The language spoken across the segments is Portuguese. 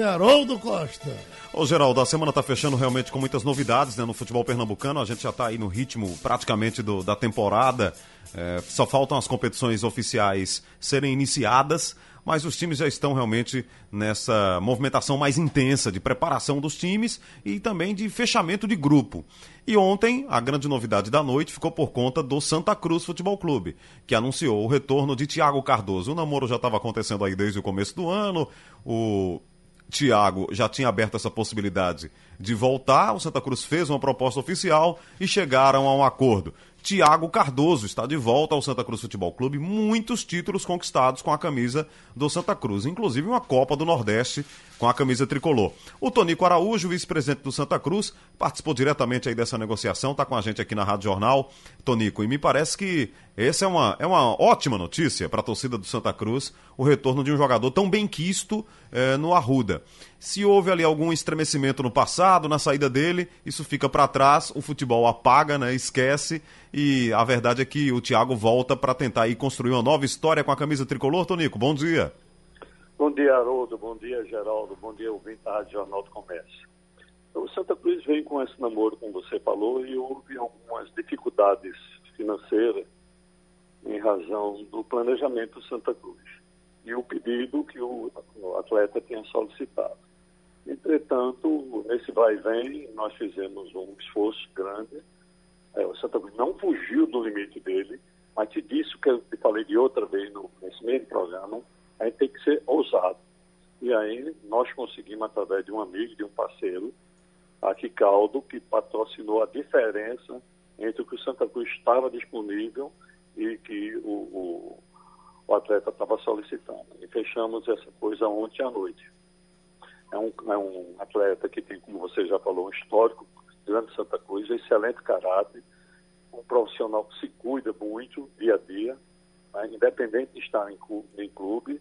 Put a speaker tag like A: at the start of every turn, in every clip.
A: repórter Haroldo Costa.
B: Ô Geraldo, a semana está fechando realmente com muitas novidades né, no futebol pernambucano. A gente já está aí no ritmo praticamente do, da temporada. É, só faltam as competições oficiais serem iniciadas, mas os times já estão realmente nessa movimentação mais intensa de preparação dos times e também de fechamento de grupo. E ontem, a grande novidade da noite ficou por conta do Santa Cruz Futebol Clube, que anunciou o retorno de Thiago Cardoso. O namoro já estava acontecendo aí desde o começo do ano. O Thiago já tinha aberto essa possibilidade de voltar. O Santa Cruz fez uma proposta oficial e chegaram a um acordo. Tiago Cardoso está de volta ao Santa Cruz Futebol Clube. Muitos títulos conquistados com a camisa do Santa Cruz, inclusive uma Copa do Nordeste com a camisa tricolor. O Tonico Araújo, vice-presidente do Santa Cruz, participou diretamente aí dessa negociação, está com a gente aqui na Rádio Jornal. Tonico, e me parece que essa é uma, é uma ótima notícia para a torcida do Santa Cruz, o retorno de um jogador tão bem quisto eh, no Arruda. Se houve ali algum estremecimento no passado, na saída dele, isso fica para trás, o futebol apaga, né, esquece, e a verdade é que o Thiago volta para tentar aí construir uma nova história com a camisa tricolor. Tonico, bom dia.
C: Bom dia, Haroldo. Bom dia, Geraldo. Bom dia, ouvinte da Rádio Jornal do Comércio. O Santa Cruz vem com esse namoro, como você falou, e houve algumas dificuldades financeiras em razão do planejamento Santa Cruz e o pedido que o atleta tinha solicitado. Entretanto, nesse vai e vem, nós fizemos um esforço grande. É, o Santa Cruz não fugiu do limite dele, mas te disse que eu te falei de outra vez no, nesse mesmo programa, a gente tem que ser ousado. E aí nós conseguimos, através de um amigo, de um parceiro, aqui Caldo, que patrocinou a diferença entre o que o Santa Cruz estava disponível e que o, o, o atleta estava solicitando. E fechamos essa coisa ontem à noite. É um, é um atleta que tem, como você já falou, um histórico grande Santa Cruz, excelente caráter, um profissional que se cuida muito dia a dia, né? independente de estar em clube, em clube,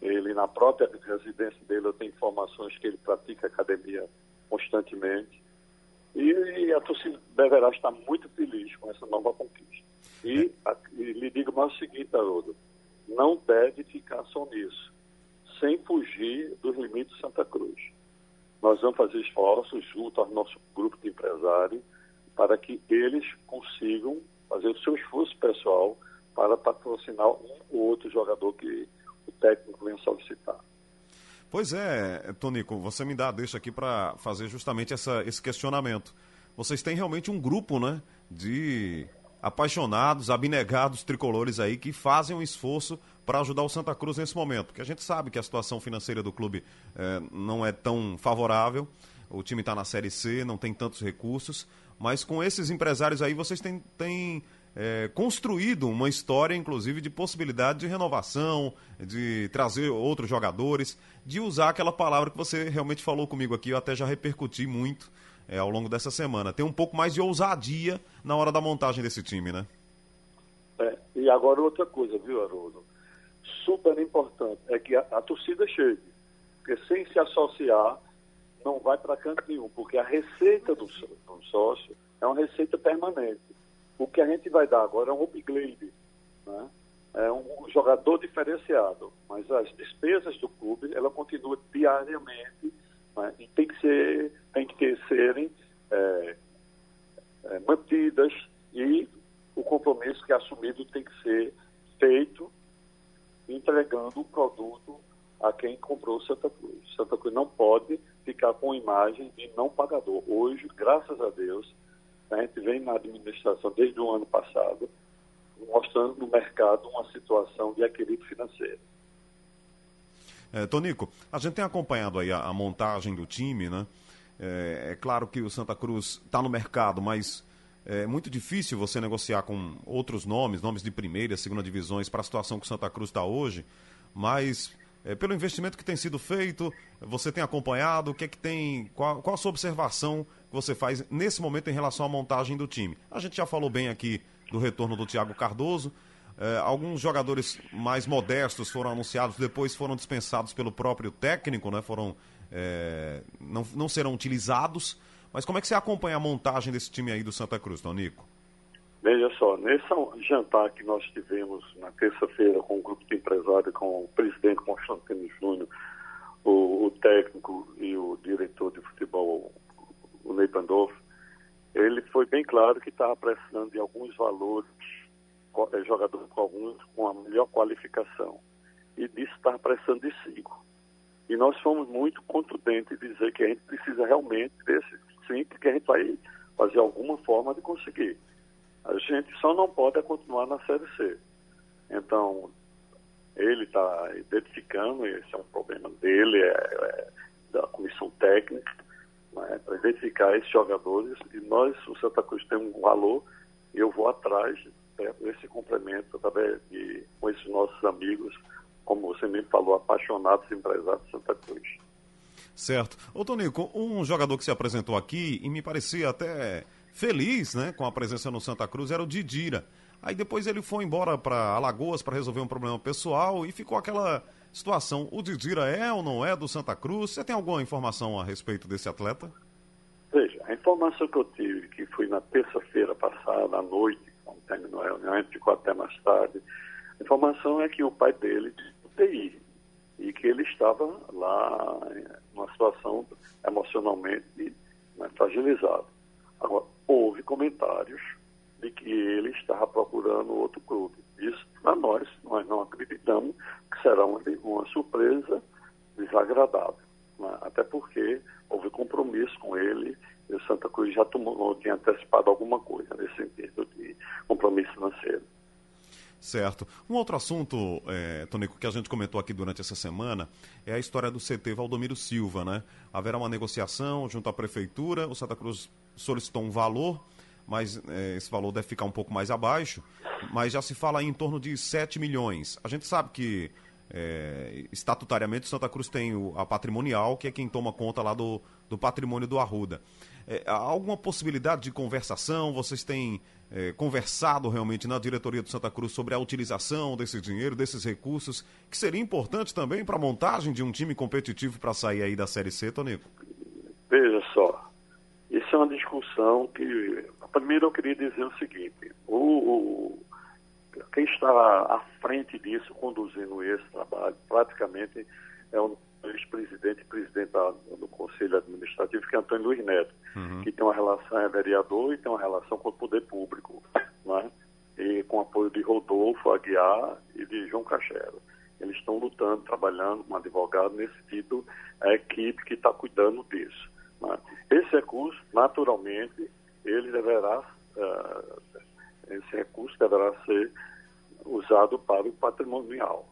C: ele na própria residência dele eu tenho informações que ele pratica academia constantemente. E, e a torcida deverá estar muito feliz com essa nova conquista. E, a, e lhe digo mais o seguinte, Haroldo, não deve ficar só nisso sem fugir dos limites de Santa Cruz. Nós vamos fazer esforços junto ao nosso grupo de empresários para que eles consigam fazer o seu esforço pessoal para patrocinar um ou outro jogador que o técnico venha solicitar.
B: Pois é, Tonico, você me dá deixa aqui para fazer justamente essa, esse questionamento. Vocês têm realmente um grupo, né, de apaixonados, abnegados tricolores aí que fazem um esforço para ajudar o Santa Cruz nesse momento. Porque a gente sabe que a situação financeira do clube é, não é tão favorável. O time está na Série C, não tem tantos recursos. Mas com esses empresários aí, vocês têm, têm é, construído uma história, inclusive, de possibilidade de renovação, de trazer outros jogadores, de usar aquela palavra que você realmente falou comigo aqui, eu até já repercuti muito é, ao longo dessa semana. Tem um pouco mais de ousadia na hora da montagem desse time, né?
C: É, e agora outra coisa, viu, Haroldo? Super importante é que a, a torcida chegue. Porque sem se associar, não vai para canto nenhum, porque a receita do, do, sócio é uma receita permanente. O que a gente vai dar agora é um upgrade, né? é um jogador diferenciado, mas as despesas do clube ela continua diariamente né? e tem que ser tem que ter, serem é, é, mantidas e o compromisso que é assumido tem que ser feito entregando o produto a quem comprou Santa Cruz. Santa Cruz não pode ficar com imagem de não pagador. Hoje, graças a Deus, a gente vem na administração desde o ano passado, mostrando no mercado uma situação de equilíbrio financeiro.
B: É, Tonico, a gente tem acompanhado aí a, a montagem do time, né? É, é claro que o Santa Cruz está no mercado, mas é muito difícil você negociar com outros nomes, nomes de primeira, segunda divisões, para a situação que o Santa Cruz está hoje. Mas é, pelo investimento que tem sido feito, você tem acompanhado, o que é que tem, qual, qual a sua observação você faz nesse momento em relação à montagem do time? A gente já falou bem aqui do retorno do Thiago Cardoso. É, alguns jogadores mais modestos foram anunciados, depois foram dispensados pelo próprio técnico, né? Foram é, não, não serão utilizados. Mas como é que você acompanha a montagem desse time aí do Santa Cruz, Tonico?
C: Veja só, nesse jantar que nós tivemos na terça-feira com o grupo de empresários, com o presidente Constantino Júnior, o, o técnico claro que estava precisando de alguns valores, é, jogadores com alguns com a melhor qualificação. E disso estava precisando de cinco. E nós fomos muito contundentes em dizer que a gente precisa realmente desses cinco, que a gente vai fazer alguma forma de conseguir. A gente só não pode continuar na Série C. Então, ele está identificando, esse é um problema dele, é, é da comissão técnica, né, para identificar esses jogadores. E nós, o Santa Cruz, tem um valor e eu vou atrás né, desse complemento através de, com esses nossos amigos, como você mesmo falou, apaixonados empresários de Santa Cruz.
B: Certo. Ô Tonico, um jogador que se apresentou aqui e me parecia até feliz né, com a presença no Santa Cruz era o Didira. Aí depois ele foi embora para Alagoas para resolver um problema pessoal e ficou aquela situação. O Didira é ou não é do Santa Cruz? Você tem alguma informação a respeito desse atleta?
C: Veja, a informação que eu tive, que foi na terça-feira passada, à noite, quando terminou a reunião, ficou até mais tarde, a informação é que o pai dele UTI e que ele estava lá numa situação emocionalmente né, fragilizado. Agora, houve comentários de que ele estava procurando outro clube. Isso, para nós, nós não acreditamos que será uma, uma surpresa desagradável. Né? Até porque houve compromisso com ele e o Santa Cruz já tomou, tinha antecipado alguma coisa nesse sentido de compromisso financeiro.
B: Certo. Um outro assunto, é, Tonico, que a gente comentou aqui durante essa semana é a história do CT Valdomiro Silva, né? Haverá uma negociação junto à prefeitura, o Santa Cruz solicitou um valor, mas é, esse valor deve ficar um pouco mais abaixo, mas já se fala em torno de 7 milhões. A gente sabe que é, estatutariamente Santa Cruz tem o, a patrimonial, que é quem toma conta lá do, do patrimônio do Arruda. É, há alguma possibilidade de conversação? Vocês têm é, conversado realmente na diretoria do Santa Cruz sobre a utilização desse dinheiro, desses recursos, que seria importante também para a montagem de um time competitivo para sair aí da Série C, Tonico?
C: Veja só, isso é uma discussão que. Primeiro eu queria dizer o seguinte, o, o quem está à frente disso, conduzindo esse trabalho, praticamente é o ex-presidente e presidente do Conselho Administrativo, que é Antônio Luiz Neto, uhum. que tem uma relação, é vereador e tem uma relação com o poder público, né? e com apoio de Rodolfo Aguiar e de João Cachero. Eles estão lutando, trabalhando com um advogado nesse sentido, a equipe que está cuidando disso. Esse recurso, naturalmente, ele deverá, uh, esse recurso deverá ser usado para o patrimonial,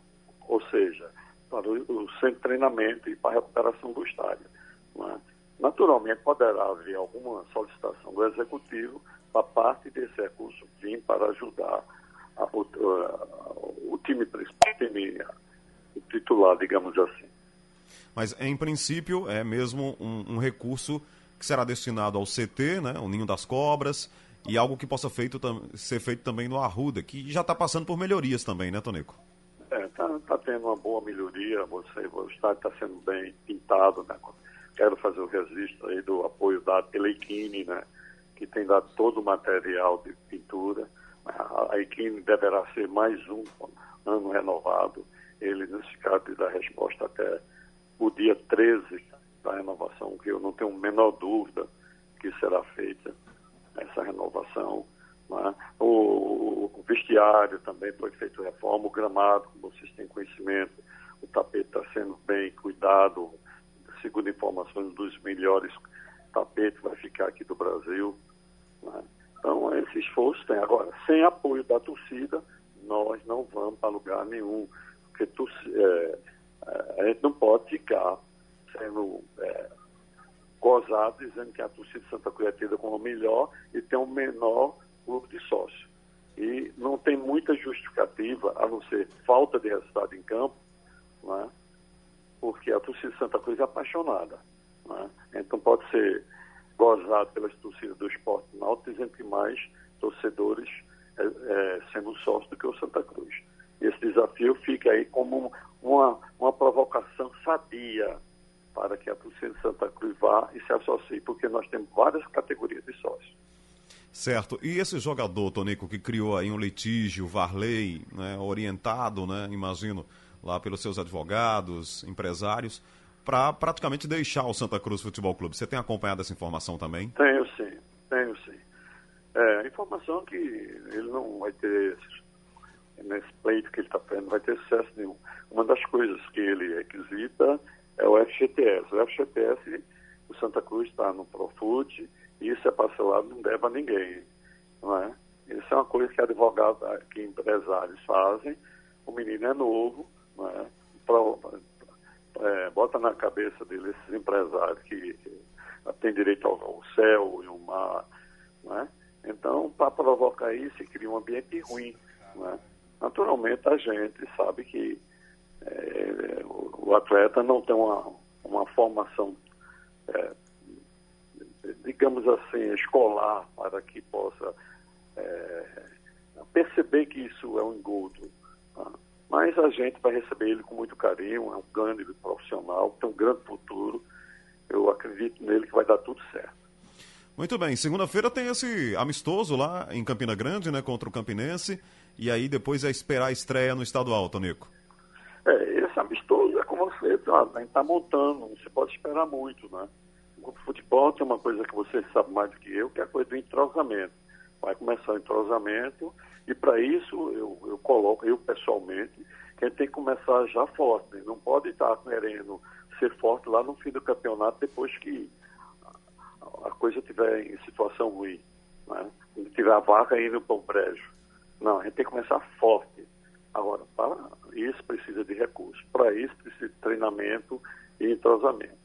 C: ou seja, para o, centro de treinamento e para a recuperação do estádio. Né? Naturalmente, poderá haver alguma solicitação do Executivo para parte desse recurso vir para ajudar a, a, o, time principal, o time titular, digamos assim.
B: Mas, em princípio, é mesmo um, um recurso que será destinado ao CT, né, o Ninho das Cobras, e algo que possa feito, ser feito também no Arruda, que já está passando por melhorias também, né, Tonico?
C: está é, tá tendo uma boa melhoria, você, o estádio está sendo bem pintado, né? Quero fazer o registro aí do apoio dado pela Equine, né? Que tem dado todo o material de pintura. A Equine deverá ser mais um ano renovado. Ele, nesse caso, dá resposta até o dia 13 da renovação, que eu não tenho a menor dúvida que será feita essa renovação. Né? O, o, vestiário também foi feito reforma, o gramado, como vocês têm conhecimento, o tapete está sendo bem cuidado, segundo informações dos melhores tapetes vai ficar aqui do Brasil. Né? Então, esse esforço tem. Agora, sem apoio da torcida, nós não vamos para lugar nenhum, porque é, é, a gente não pode ficar sendo é, gozado dizendo que a torcida de Santa Cruz é tida como melhor e tem um menor clube de sócio. E não tem muita justificativa, a não ser falta de resultado em campo, né? porque a torcida de Santa Cruz é apaixonada. Né? Então pode ser gozado pelas torcidas do esporte náutico, dizendo que mais torcedores é, é, sendo sócio do que o Santa Cruz. Esse desafio fica aí como uma, uma provocação sadia para que a torcida de Santa Cruz vá e se associe, porque nós temos várias categorias de sócios.
B: Certo. E esse jogador, Tonico, que criou aí um litígio, Varley, né, orientado, né, imagino, lá pelos seus advogados, empresários, para praticamente deixar o Santa Cruz Futebol Clube. Você tem acompanhado essa informação também?
C: Tenho sim, tenho sim. É, informação que ele não vai ter, nesse pleito que ele está fazendo, vai ter sucesso nenhum. Uma das coisas que ele requisita é o FGTS. O FGTS, o Santa Cruz está no Profut, e isso é parcelado, não deve a ninguém. Não é? Isso é uma coisa que advogados, que empresários fazem. O menino é novo, não é? É, bota na cabeça dele esses empresários que têm direito ao, céu e ao mar, é? Então, para provocar isso, cria um ambiente ruim. Né? Naturalmente, a gente sabe que é, o, atleta não tem uma, uma formação, é, digamos assim, escolar para que possa é, perceber que isso é um engodo. Tá? Mas a gente vai receber ele com muito carinho, é um grande profissional, tem um grande futuro. Eu acredito nele que vai dar tudo certo.
B: Muito bem, segunda-feira tem esse amistoso lá em Campina Grande, né, contra o Campinense, e aí depois é esperar a estreia no estadual, Tonico.
C: É, esse amistoso é como você, tá, a gente está montando, se pode esperar muito, né? O futebol tem uma coisa que você sabe mais do que eu, que é a coisa do entrosamento. Vai começar o entrosamento, e para isso eu, eu coloco, eu pessoalmente, que a gente tem que começar já forte, né? não pode estar querendo ser forte lá no fim do campeonato depois que a coisa estiver em situação ruim, né? tiver a vaca indo para o brejo. Não, a gente tem que começar forte. Agora, para isso precisa de recursos. Para isso precisa de treinamento e entrosamento.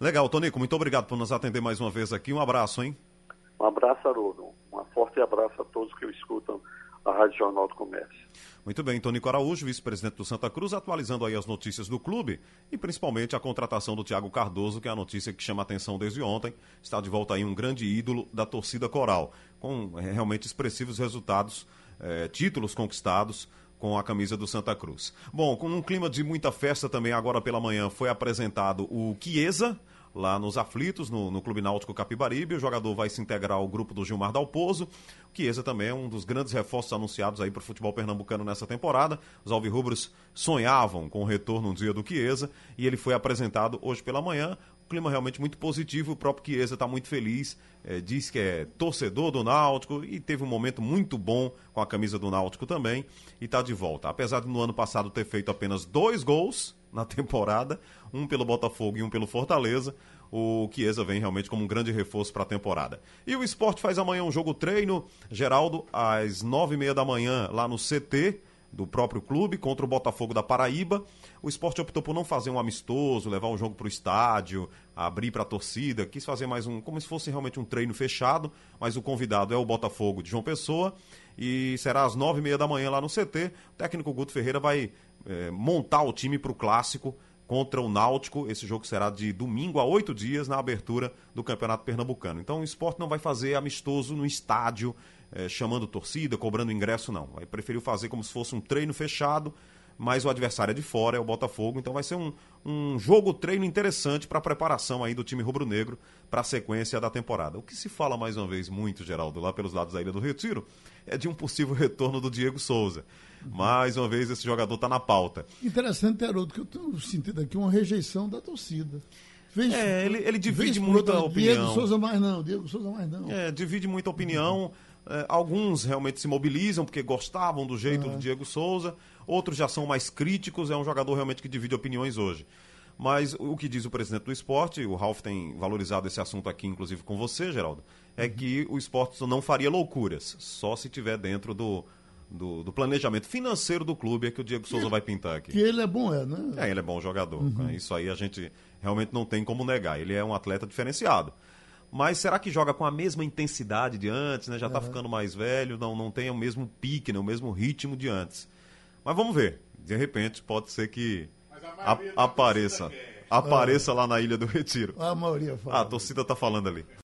B: Legal, Tonico, muito obrigado por nos atender mais uma vez aqui. Um abraço, hein?
C: Um abraço, Haroldo. Um forte abraço a todos que escutam a Rádio Jornal do Comércio.
B: Muito bem, Tonico Araújo, vice-presidente do Santa Cruz, atualizando aí as notícias do clube e principalmente a contratação do Thiago Cardoso, que é a notícia que chama a atenção desde ontem. Está de volta aí um grande ídolo da torcida coral, com é, realmente expressivos resultados, é, títulos conquistados com a camisa do Santa Cruz. Bom, com um clima de muita festa também agora pela manhã foi apresentado o Chiesa, lá nos aflitos, no, no Clube Náutico Capibaribe. O jogador vai se integrar ao grupo do Gilmar Dalpozo. O Chiesa também é um dos grandes reforços anunciados aí para o futebol pernambucano nessa temporada. Os alvirrubros sonhavam com o retorno um dia do Chiesa e ele foi apresentado hoje pela manhã clima realmente muito positivo. O próprio Chiesa está muito feliz, é, diz que é torcedor do Náutico e teve um momento muito bom com a camisa do Náutico também e está de volta. Apesar de no ano passado ter feito apenas dois gols na temporada, um pelo Botafogo e um pelo Fortaleza, o Chiesa vem realmente como um grande reforço para a temporada. E o esporte faz amanhã um jogo treino, Geraldo, às nove e meia da manhã, lá no CT do próprio clube contra o Botafogo da Paraíba. O esporte optou por não fazer um amistoso, levar um jogo para o estádio, abrir para a torcida, quis fazer mais um, como se fosse realmente um treino fechado, mas o convidado é o Botafogo de João Pessoa e será às nove e meia da manhã lá no CT. O técnico Guto Ferreira vai é, montar o time para o clássico contra o Náutico. Esse jogo será de domingo a oito dias na abertura do Campeonato Pernambucano. Então o esporte não vai fazer amistoso no estádio é, chamando torcida, cobrando ingresso, não. Aí preferiu fazer como se fosse um treino fechado, mas o adversário é de fora, é o Botafogo, então vai ser um, um jogo treino interessante para a preparação aí do time rubro-negro para a sequência da temporada. O que se fala mais uma vez muito, Geraldo, lá pelos lados da Ilha do Retiro, é de um possível retorno do Diego Souza. Mais uma vez esse jogador está na pauta.
A: Interessante, Haroldo, que eu tenho sentido aqui uma rejeição da torcida.
B: Vez, é, ele, ele divide muita opinião.
A: Diego Souza mais não, Diego Souza mais não.
B: É, divide muita opinião. Uhum. É, alguns realmente se mobilizam porque gostavam do jeito uhum. do Diego Souza, outros já são mais críticos, é um jogador realmente que divide opiniões hoje. Mas o que diz o presidente do esporte, o Ralf tem valorizado esse assunto aqui, inclusive com você, Geraldo, é uhum. que o esporte não faria loucuras, só se tiver dentro do, do, do, planejamento financeiro do clube é que o Diego Souza
A: que,
B: vai pintar aqui.
A: Que ele é bom, é, né?
B: É, ele é bom jogador. Uhum. Isso aí a gente realmente não tem como negar. Ele é um atleta diferenciado. Mas será que joga com a mesma intensidade de antes, né? Já está uhum. ficando mais velho, não, não tem o mesmo pique, né? o mesmo ritmo de antes. Mas vamos ver. De repente pode ser que a, apareça. Apareça lá na Ilha do Retiro.
A: A maioria fala.
B: Ah, a torcida está falando ali.